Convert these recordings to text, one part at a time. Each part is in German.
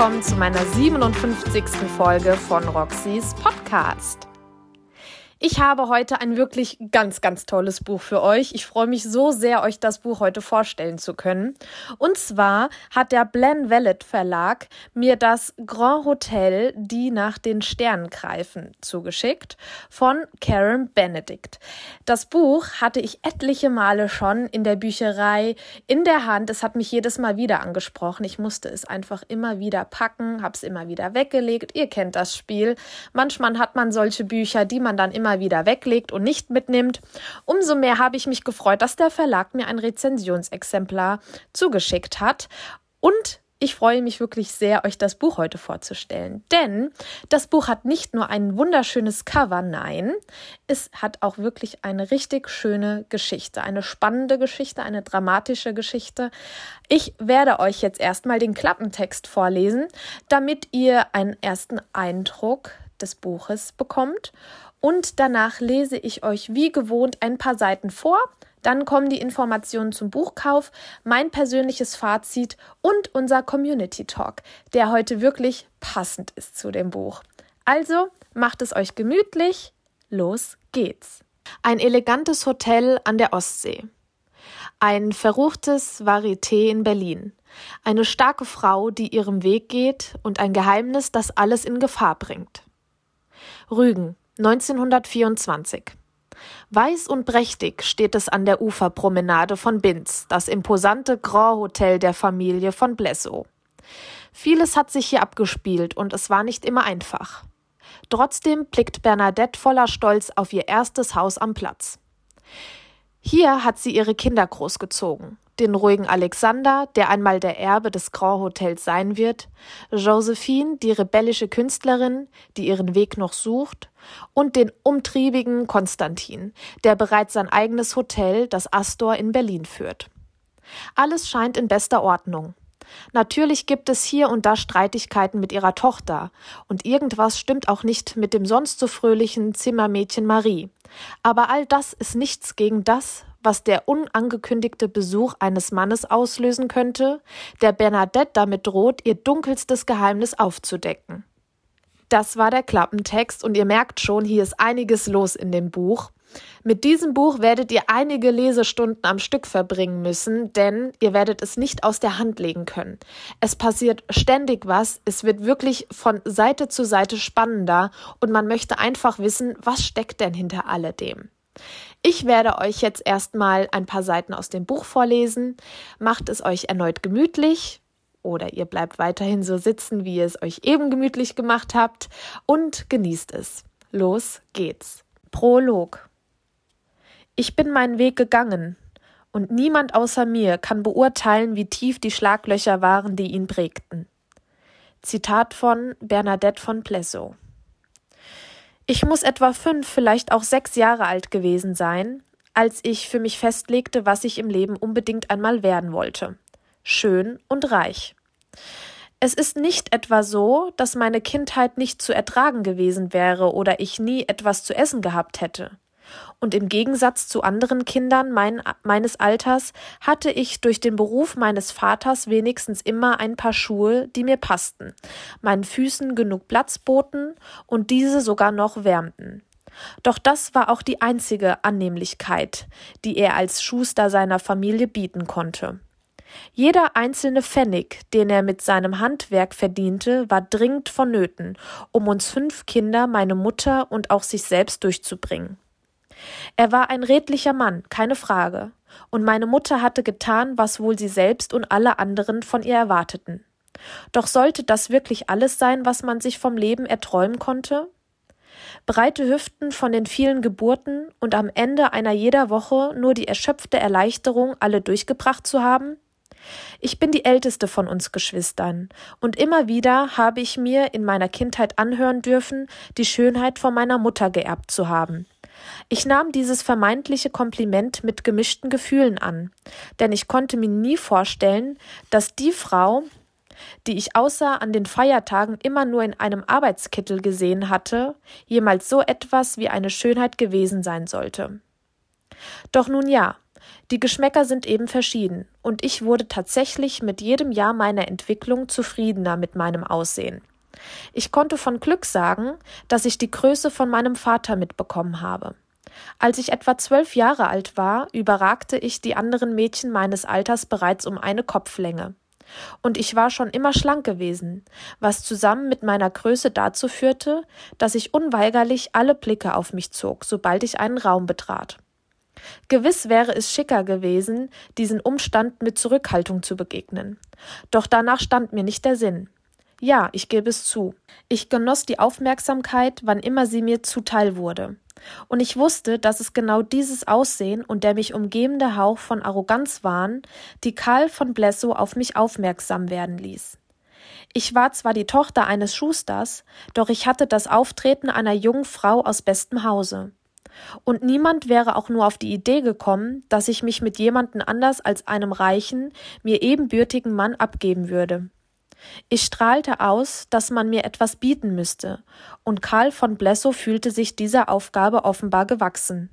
willkommen zu meiner 57. Folge von Roxys Podcast. Ich habe heute ein wirklich ganz, ganz tolles Buch für euch. Ich freue mich so sehr, euch das Buch heute vorstellen zu können. Und zwar hat der Blen Vellet Verlag mir das Grand Hotel, die nach den Sternen greifen, zugeschickt von Karen Benedict. Das Buch hatte ich etliche Male schon in der Bücherei in der Hand. Es hat mich jedes Mal wieder angesprochen. Ich musste es einfach immer wieder packen, habe es immer wieder weggelegt. Ihr kennt das Spiel. Manchmal hat man solche Bücher, die man dann immer immer wieder weglegt und nicht mitnimmt. Umso mehr habe ich mich gefreut, dass der Verlag mir ein Rezensionsexemplar zugeschickt hat. Und ich freue mich wirklich sehr, euch das Buch heute vorzustellen. Denn das Buch hat nicht nur ein wunderschönes Cover, nein, es hat auch wirklich eine richtig schöne Geschichte, eine spannende Geschichte, eine dramatische Geschichte. Ich werde euch jetzt erstmal den Klappentext vorlesen, damit ihr einen ersten Eindruck des Buches bekommt und danach lese ich euch wie gewohnt ein paar Seiten vor. Dann kommen die Informationen zum Buchkauf, mein persönliches Fazit und unser Community Talk, der heute wirklich passend ist zu dem Buch. Also macht es euch gemütlich, los geht's. Ein elegantes Hotel an der Ostsee. Ein verruchtes Varieté in Berlin. Eine starke Frau, die ihrem Weg geht und ein Geheimnis, das alles in Gefahr bringt. Rügen, 1924. Weiß und prächtig steht es an der Uferpromenade von Binz, das imposante Grand Hotel der Familie von Blessow. Vieles hat sich hier abgespielt und es war nicht immer einfach. Trotzdem blickt Bernadette voller Stolz auf ihr erstes Haus am Platz. Hier hat sie ihre Kinder großgezogen den ruhigen Alexander, der einmal der Erbe des Grand Hotels sein wird, Josephine, die rebellische Künstlerin, die ihren Weg noch sucht, und den umtriebigen Konstantin, der bereits sein eigenes Hotel, das Astor, in Berlin führt. Alles scheint in bester Ordnung. Natürlich gibt es hier und da Streitigkeiten mit ihrer Tochter, und irgendwas stimmt auch nicht mit dem sonst so fröhlichen Zimmermädchen Marie. Aber all das ist nichts gegen das, was der unangekündigte Besuch eines Mannes auslösen könnte, der Bernadette damit droht, ihr dunkelstes Geheimnis aufzudecken. Das war der Klappentext und ihr merkt schon, hier ist einiges los in dem Buch. Mit diesem Buch werdet ihr einige Lesestunden am Stück verbringen müssen, denn ihr werdet es nicht aus der Hand legen können. Es passiert ständig was, es wird wirklich von Seite zu Seite spannender und man möchte einfach wissen, was steckt denn hinter alledem. Ich werde euch jetzt erstmal ein paar Seiten aus dem Buch vorlesen. Macht es euch erneut gemütlich oder ihr bleibt weiterhin so sitzen, wie ihr es euch eben gemütlich gemacht habt und genießt es. Los geht's. Prolog. Ich bin meinen Weg gegangen, und niemand außer mir kann beurteilen, wie tief die Schlaglöcher waren, die ihn prägten. Zitat von Bernadette von Plessow. Ich muss etwa fünf, vielleicht auch sechs Jahre alt gewesen sein, als ich für mich festlegte, was ich im Leben unbedingt einmal werden wollte. Schön und reich. Es ist nicht etwa so, dass meine Kindheit nicht zu ertragen gewesen wäre oder ich nie etwas zu essen gehabt hätte. Und im Gegensatz zu anderen Kindern mein, meines Alters hatte ich durch den Beruf meines Vaters wenigstens immer ein paar Schuhe, die mir passten, meinen Füßen genug Platz boten und diese sogar noch wärmten. Doch das war auch die einzige Annehmlichkeit, die er als Schuster seiner Familie bieten konnte. Jeder einzelne Pfennig, den er mit seinem Handwerk verdiente, war dringend vonnöten, um uns fünf Kinder, meine Mutter und auch sich selbst durchzubringen. Er war ein redlicher Mann, keine Frage, und meine Mutter hatte getan, was wohl sie selbst und alle anderen von ihr erwarteten. Doch sollte das wirklich alles sein, was man sich vom Leben erträumen konnte? Breite Hüften von den vielen Geburten und am Ende einer jeder Woche nur die erschöpfte Erleichterung, alle durchgebracht zu haben? Ich bin die älteste von uns Geschwistern, und immer wieder habe ich mir in meiner Kindheit anhören dürfen, die Schönheit von meiner Mutter geerbt zu haben. Ich nahm dieses vermeintliche Kompliment mit gemischten Gefühlen an, denn ich konnte mir nie vorstellen, dass die Frau, die ich außer an den Feiertagen immer nur in einem Arbeitskittel gesehen hatte, jemals so etwas wie eine Schönheit gewesen sein sollte. Doch nun ja, Die Geschmäcker sind eben verschieden, und ich wurde tatsächlich mit jedem Jahr meiner Entwicklung zufriedener mit meinem Aussehen. Ich konnte von Glück sagen, dass ich die Größe von meinem Vater mitbekommen habe. Als ich etwa zwölf Jahre alt war, überragte ich die anderen Mädchen meines Alters bereits um eine Kopflänge. Und ich war schon immer schlank gewesen, was zusammen mit meiner Größe dazu führte, dass ich unweigerlich alle Blicke auf mich zog, sobald ich einen Raum betrat. Gewiss wäre es schicker gewesen, diesen Umstand mit Zurückhaltung zu begegnen. Doch danach stand mir nicht der Sinn. Ja, ich gebe es zu. Ich genoss die Aufmerksamkeit, wann immer sie mir zuteil wurde. Und ich wusste, dass es genau dieses Aussehen und der mich umgebende Hauch von Arroganz waren, die Karl von Blesso auf mich aufmerksam werden ließ. Ich war zwar die Tochter eines Schusters, doch ich hatte das Auftreten einer jungen Frau aus bestem Hause. Und niemand wäre auch nur auf die Idee gekommen, dass ich mich mit jemanden anders als einem reichen, mir ebenbürtigen Mann abgeben würde. Ich strahlte aus, dass man mir etwas bieten müsste, und Karl von Blesso fühlte sich dieser Aufgabe offenbar gewachsen.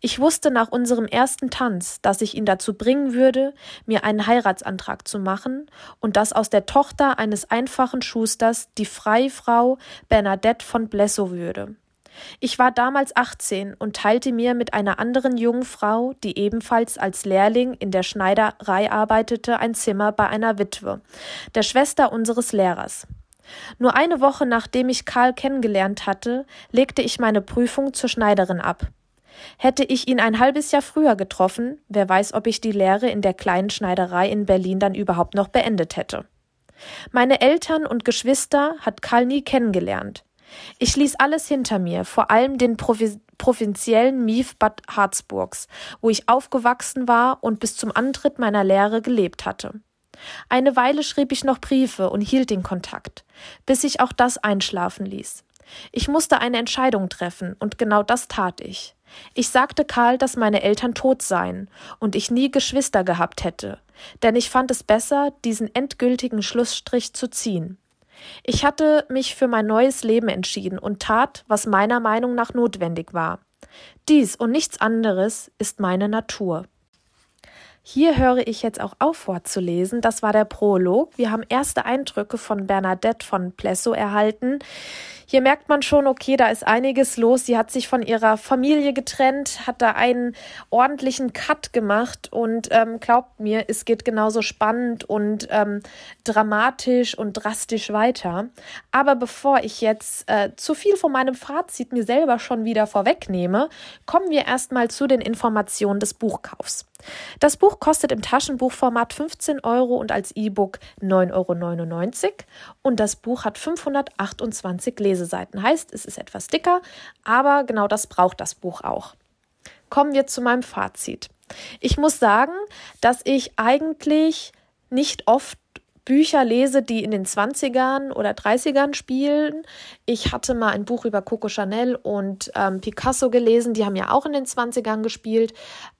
Ich wusste nach unserem ersten Tanz, dass ich ihn dazu bringen würde, mir einen Heiratsantrag zu machen und dass aus der Tochter eines einfachen Schusters die Freifrau Bernadette von Blesso würde. Ich war damals 18 und teilte mir mit einer anderen jungen Frau, die ebenfalls als Lehrling in der Schneiderei arbeitete, ein Zimmer bei einer Witwe, der Schwester unseres Lehrers. Nur eine Woche nachdem ich Karl kennengelernt hatte, legte ich meine Prüfung zur Schneiderin ab. Hätte ich ihn ein halbes Jahr früher getroffen, wer weiß, ob ich die Lehre in der kleinen Schneiderei in Berlin dann überhaupt noch beendet hätte. Meine Eltern und Geschwister hat Karl nie kennengelernt. Ich ließ alles hinter mir, vor allem den Provi provinziellen Mief Bad Harzburgs, wo ich aufgewachsen war und bis zum Antritt meiner Lehre gelebt hatte. Eine Weile schrieb ich noch Briefe und hielt den Kontakt, bis ich auch das einschlafen ließ. Ich musste eine Entscheidung treffen, und genau das tat ich. Ich sagte Karl, dass meine Eltern tot seien und ich nie Geschwister gehabt hätte, denn ich fand es besser, diesen endgültigen Schlussstrich zu ziehen. Ich hatte mich für mein neues Leben entschieden und tat, was meiner Meinung nach notwendig war. Dies und nichts anderes ist meine Natur. Hier höre ich jetzt auch auf vorzulesen. Das war der Prolog. Wir haben erste Eindrücke von Bernadette von Plesso erhalten. Hier merkt man schon, okay, da ist einiges los. Sie hat sich von ihrer Familie getrennt, hat da einen ordentlichen Cut gemacht und ähm, glaubt mir, es geht genauso spannend und ähm, dramatisch und drastisch weiter. Aber bevor ich jetzt äh, zu viel von meinem Fazit mir selber schon wieder vorwegnehme, kommen wir erstmal zu den Informationen des Buchkaufs. Das Buch kostet im Taschenbuchformat 15 Euro und als E-Book 9,99 Euro und das Buch hat 528 Leseseiten. Heißt, es ist etwas dicker, aber genau das braucht das Buch auch. Kommen wir zu meinem Fazit. Ich muss sagen, dass ich eigentlich nicht oft Bücher lese, die in den 20ern oder 30ern spielen. Ich hatte mal ein Buch über Coco Chanel und ähm, Picasso gelesen, die haben ja auch in den 20ern gespielt.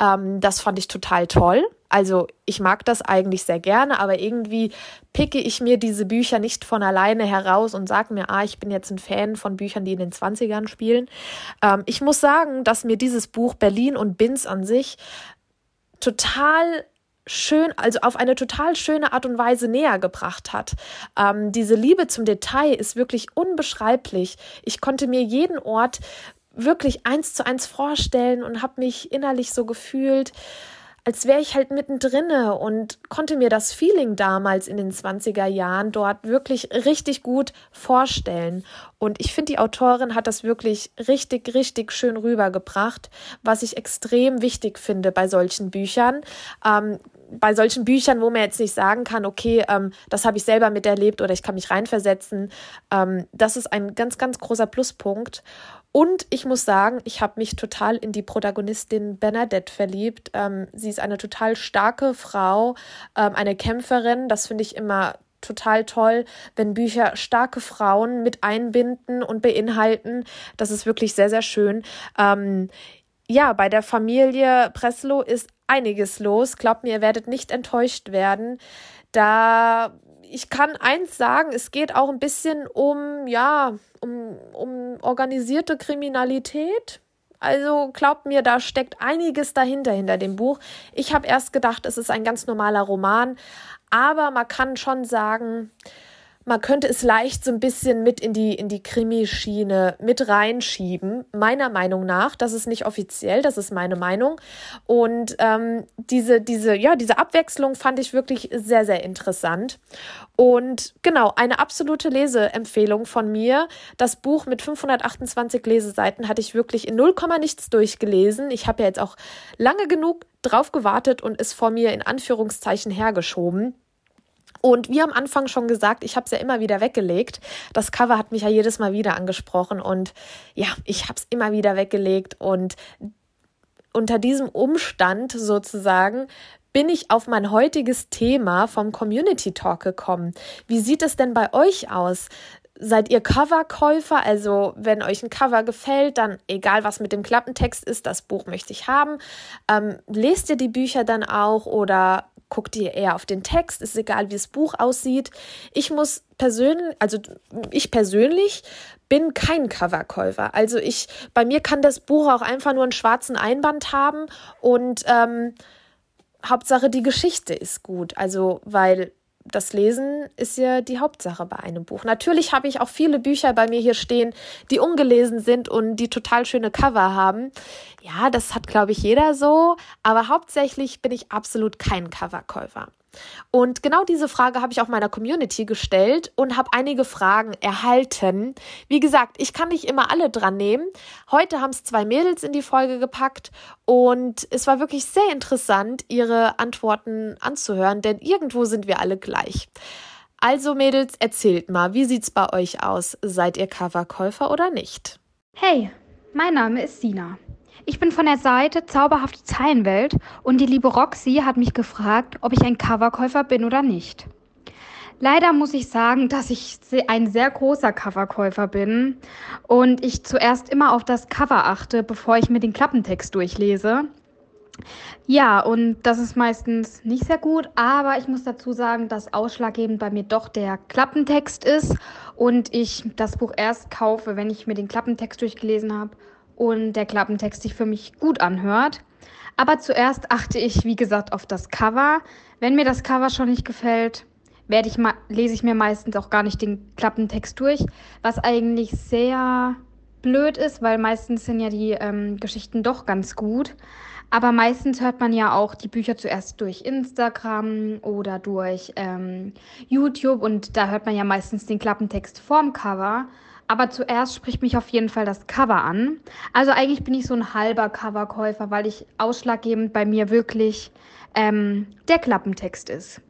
Ähm, das fand ich total toll. Also ich mag das eigentlich sehr gerne, aber irgendwie picke ich mir diese Bücher nicht von alleine heraus und sage mir, ah, ich bin jetzt ein Fan von Büchern, die in den 20ern spielen. Ähm, ich muss sagen, dass mir dieses Buch Berlin und Binz an sich total schön, also auf eine total schöne Art und Weise näher gebracht hat. Ähm, diese Liebe zum Detail ist wirklich unbeschreiblich. Ich konnte mir jeden Ort wirklich eins zu eins vorstellen und habe mich innerlich so gefühlt, als wäre ich halt mittendrin und konnte mir das Feeling damals in den 20er Jahren dort wirklich richtig gut vorstellen. Und ich finde, die Autorin hat das wirklich richtig, richtig schön rübergebracht, was ich extrem wichtig finde bei solchen Büchern. Ähm, bei solchen Büchern, wo man jetzt nicht sagen kann, okay, ähm, das habe ich selber miterlebt oder ich kann mich reinversetzen, ähm, das ist ein ganz, ganz großer Pluspunkt. Und ich muss sagen, ich habe mich total in die Protagonistin Bernadette verliebt. Ähm, sie ist eine total starke Frau, ähm, eine Kämpferin. Das finde ich immer total toll, wenn Bücher starke Frauen mit einbinden und beinhalten. Das ist wirklich sehr, sehr schön. Ähm, ja, bei der Familie Breslow ist einiges los. Glaubt mir, ihr werdet nicht enttäuscht werden. Da ich kann eins sagen, es geht auch ein bisschen um, ja, um, um organisierte Kriminalität. Also glaubt mir, da steckt einiges dahinter hinter dem Buch. Ich habe erst gedacht, es ist ein ganz normaler Roman, aber man kann schon sagen, man könnte es leicht so ein bisschen mit in die, in die Krimischiene mit reinschieben, meiner Meinung nach. Das ist nicht offiziell, das ist meine Meinung. Und ähm, diese, diese, ja, diese Abwechslung fand ich wirklich sehr, sehr interessant. Und genau, eine absolute Leseempfehlung von mir. Das Buch mit 528 Leseseiten hatte ich wirklich in 0, nichts durchgelesen. Ich habe ja jetzt auch lange genug drauf gewartet und es vor mir in Anführungszeichen hergeschoben. Und wie am Anfang schon gesagt, ich habe es ja immer wieder weggelegt. Das Cover hat mich ja jedes Mal wieder angesprochen und ja, ich habe es immer wieder weggelegt und unter diesem Umstand sozusagen bin ich auf mein heutiges Thema vom Community Talk gekommen. Wie sieht es denn bei euch aus? Seid ihr Coverkäufer? Also, wenn euch ein Cover gefällt, dann egal was mit dem Klappentext ist, das Buch möchte ich haben. Ähm, lest ihr die Bücher dann auch oder guckt ihr eher auf den Text, ist egal, wie das Buch aussieht. Ich muss persönlich, also ich persönlich bin kein Coverkäufer. Also ich, bei mir kann das Buch auch einfach nur einen schwarzen Einband haben und ähm, Hauptsache die Geschichte ist gut. Also, weil das Lesen ist ja die Hauptsache bei einem Buch. Natürlich habe ich auch viele Bücher bei mir hier stehen, die ungelesen sind und die total schöne Cover haben. Ja, das hat, glaube ich, jeder so. Aber hauptsächlich bin ich absolut kein Coverkäufer. Und genau diese Frage habe ich auch meiner Community gestellt und habe einige Fragen erhalten. Wie gesagt, ich kann nicht immer alle dran nehmen. Heute haben es zwei Mädels in die Folge gepackt und es war wirklich sehr interessant, ihre Antworten anzuhören, denn irgendwo sind wir alle gleich. Also Mädels, erzählt mal, wie sieht's bei euch aus? Seid ihr Coverkäufer oder nicht? Hey, mein Name ist Sina. Ich bin von der Seite Zauberhafte Zeilenwelt und die liebe Roxy hat mich gefragt, ob ich ein Coverkäufer bin oder nicht. Leider muss ich sagen, dass ich ein sehr großer Coverkäufer bin und ich zuerst immer auf das Cover achte, bevor ich mir den Klappentext durchlese. Ja, und das ist meistens nicht sehr gut, aber ich muss dazu sagen, dass ausschlaggebend bei mir doch der Klappentext ist und ich das Buch erst kaufe, wenn ich mir den Klappentext durchgelesen habe und der Klappentext sich für mich gut anhört. Aber zuerst achte ich, wie gesagt, auf das Cover. Wenn mir das Cover schon nicht gefällt, werde ich lese ich mir meistens auch gar nicht den Klappentext durch, was eigentlich sehr blöd ist, weil meistens sind ja die ähm, Geschichten doch ganz gut. Aber meistens hört man ja auch die Bücher zuerst durch Instagram oder durch ähm, YouTube und da hört man ja meistens den Klappentext vorm Cover. Aber zuerst spricht mich auf jeden Fall das Cover an. Also eigentlich bin ich so ein halber Coverkäufer, weil ich ausschlaggebend bei mir wirklich ähm, der Klappentext ist.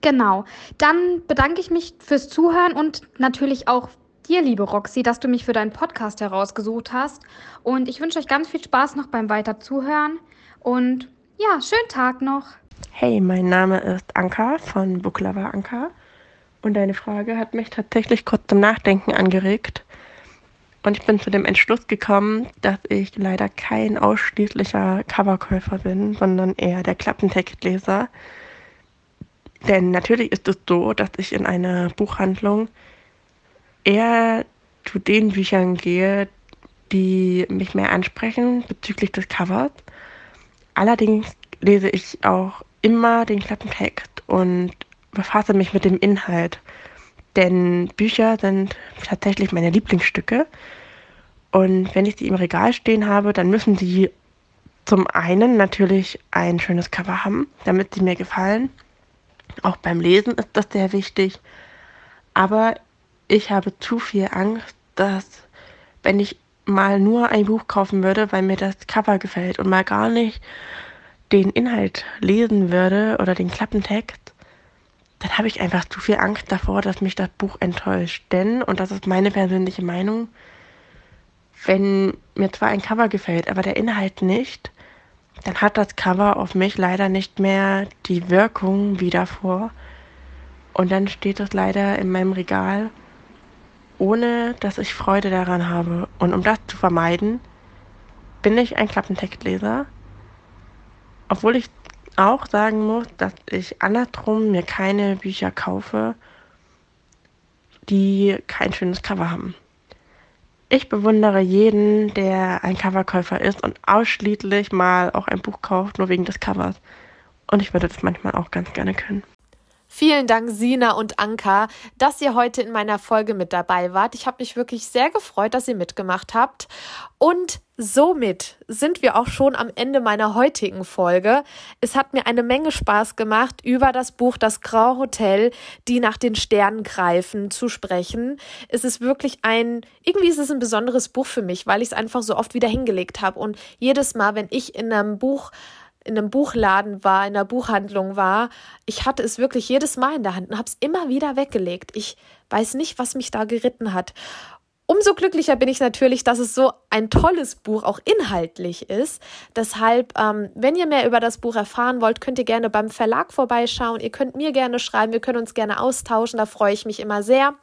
Genau. Dann bedanke ich mich fürs Zuhören und natürlich auch dir, liebe Roxy, dass du mich für deinen Podcast herausgesucht hast. Und ich wünsche euch ganz viel Spaß noch beim Weiter Zuhören. Und ja, schönen Tag noch. Hey, mein Name ist Anka von Buklava Anka. Und deine Frage hat mich tatsächlich kurz zum Nachdenken angeregt. Und ich bin zu dem Entschluss gekommen, dass ich leider kein ausschließlicher Coverkäufer bin, sondern eher der Klappentextleser. Denn natürlich ist es so, dass ich in eine Buchhandlung eher zu den Büchern gehe, die mich mehr ansprechen bezüglich des Covers. Allerdings lese ich auch immer den Klappentext und befasse mich mit dem Inhalt. Denn Bücher sind tatsächlich meine Lieblingsstücke. Und wenn ich sie im Regal stehen habe, dann müssen sie zum einen natürlich ein schönes Cover haben, damit sie mir gefallen. Auch beim Lesen ist das sehr wichtig. Aber ich habe zu viel Angst, dass wenn ich mal nur ein Buch kaufen würde, weil mir das Cover gefällt und mal gar nicht den Inhalt lesen würde oder den Klappentext, dann habe ich einfach zu viel Angst davor, dass mich das Buch enttäuscht. Denn, und das ist meine persönliche Meinung, wenn mir zwar ein Cover gefällt, aber der Inhalt nicht, dann hat das Cover auf mich leider nicht mehr die Wirkung wie davor. Und dann steht es leider in meinem Regal, ohne dass ich Freude daran habe. Und um das zu vermeiden, bin ich ein Klappentextleser. Obwohl ich auch sagen muss, dass ich andersrum mir keine Bücher kaufe, die kein schönes Cover haben. Ich bewundere jeden, der ein Coverkäufer ist und ausschließlich mal auch ein Buch kauft, nur wegen des Covers. Und ich würde das manchmal auch ganz gerne können. Vielen Dank, Sina und Anka, dass ihr heute in meiner Folge mit dabei wart. Ich habe mich wirklich sehr gefreut, dass ihr mitgemacht habt. Und somit sind wir auch schon am Ende meiner heutigen Folge. Es hat mir eine Menge Spaß gemacht, über das Buch Das Grau Hotel, die nach den Sternen greifen, zu sprechen. Es ist wirklich ein, irgendwie ist es ein besonderes Buch für mich, weil ich es einfach so oft wieder hingelegt habe. Und jedes Mal, wenn ich in einem Buch in einem Buchladen war, in einer Buchhandlung war, ich hatte es wirklich jedes Mal in der Hand und habe es immer wieder weggelegt. Ich weiß nicht, was mich da geritten hat. Umso glücklicher bin ich natürlich, dass es so ein tolles Buch auch inhaltlich ist. Deshalb, ähm, wenn ihr mehr über das Buch erfahren wollt, könnt ihr gerne beim Verlag vorbeischauen. Ihr könnt mir gerne schreiben, wir können uns gerne austauschen, da freue ich mich immer sehr.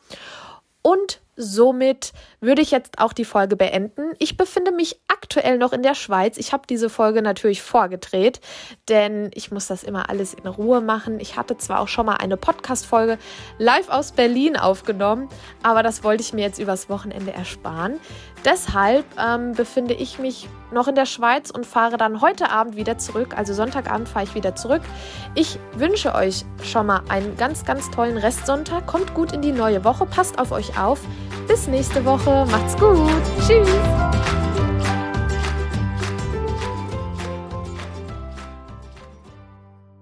Und somit würde ich jetzt auch die Folge beenden. Ich befinde mich aktuell noch in der Schweiz. Ich habe diese Folge natürlich vorgedreht, denn ich muss das immer alles in Ruhe machen. Ich hatte zwar auch schon mal eine Podcast-Folge live aus Berlin aufgenommen, aber das wollte ich mir jetzt übers Wochenende ersparen. Deshalb ähm, befinde ich mich noch in der Schweiz und fahre dann heute Abend wieder zurück. Also Sonntagabend fahre ich wieder zurück. Ich wünsche euch schon mal einen ganz, ganz tollen Restsonntag. Kommt gut in die neue Woche, passt auf euch auf. Bis nächste Woche. Macht's gut. Tschüss.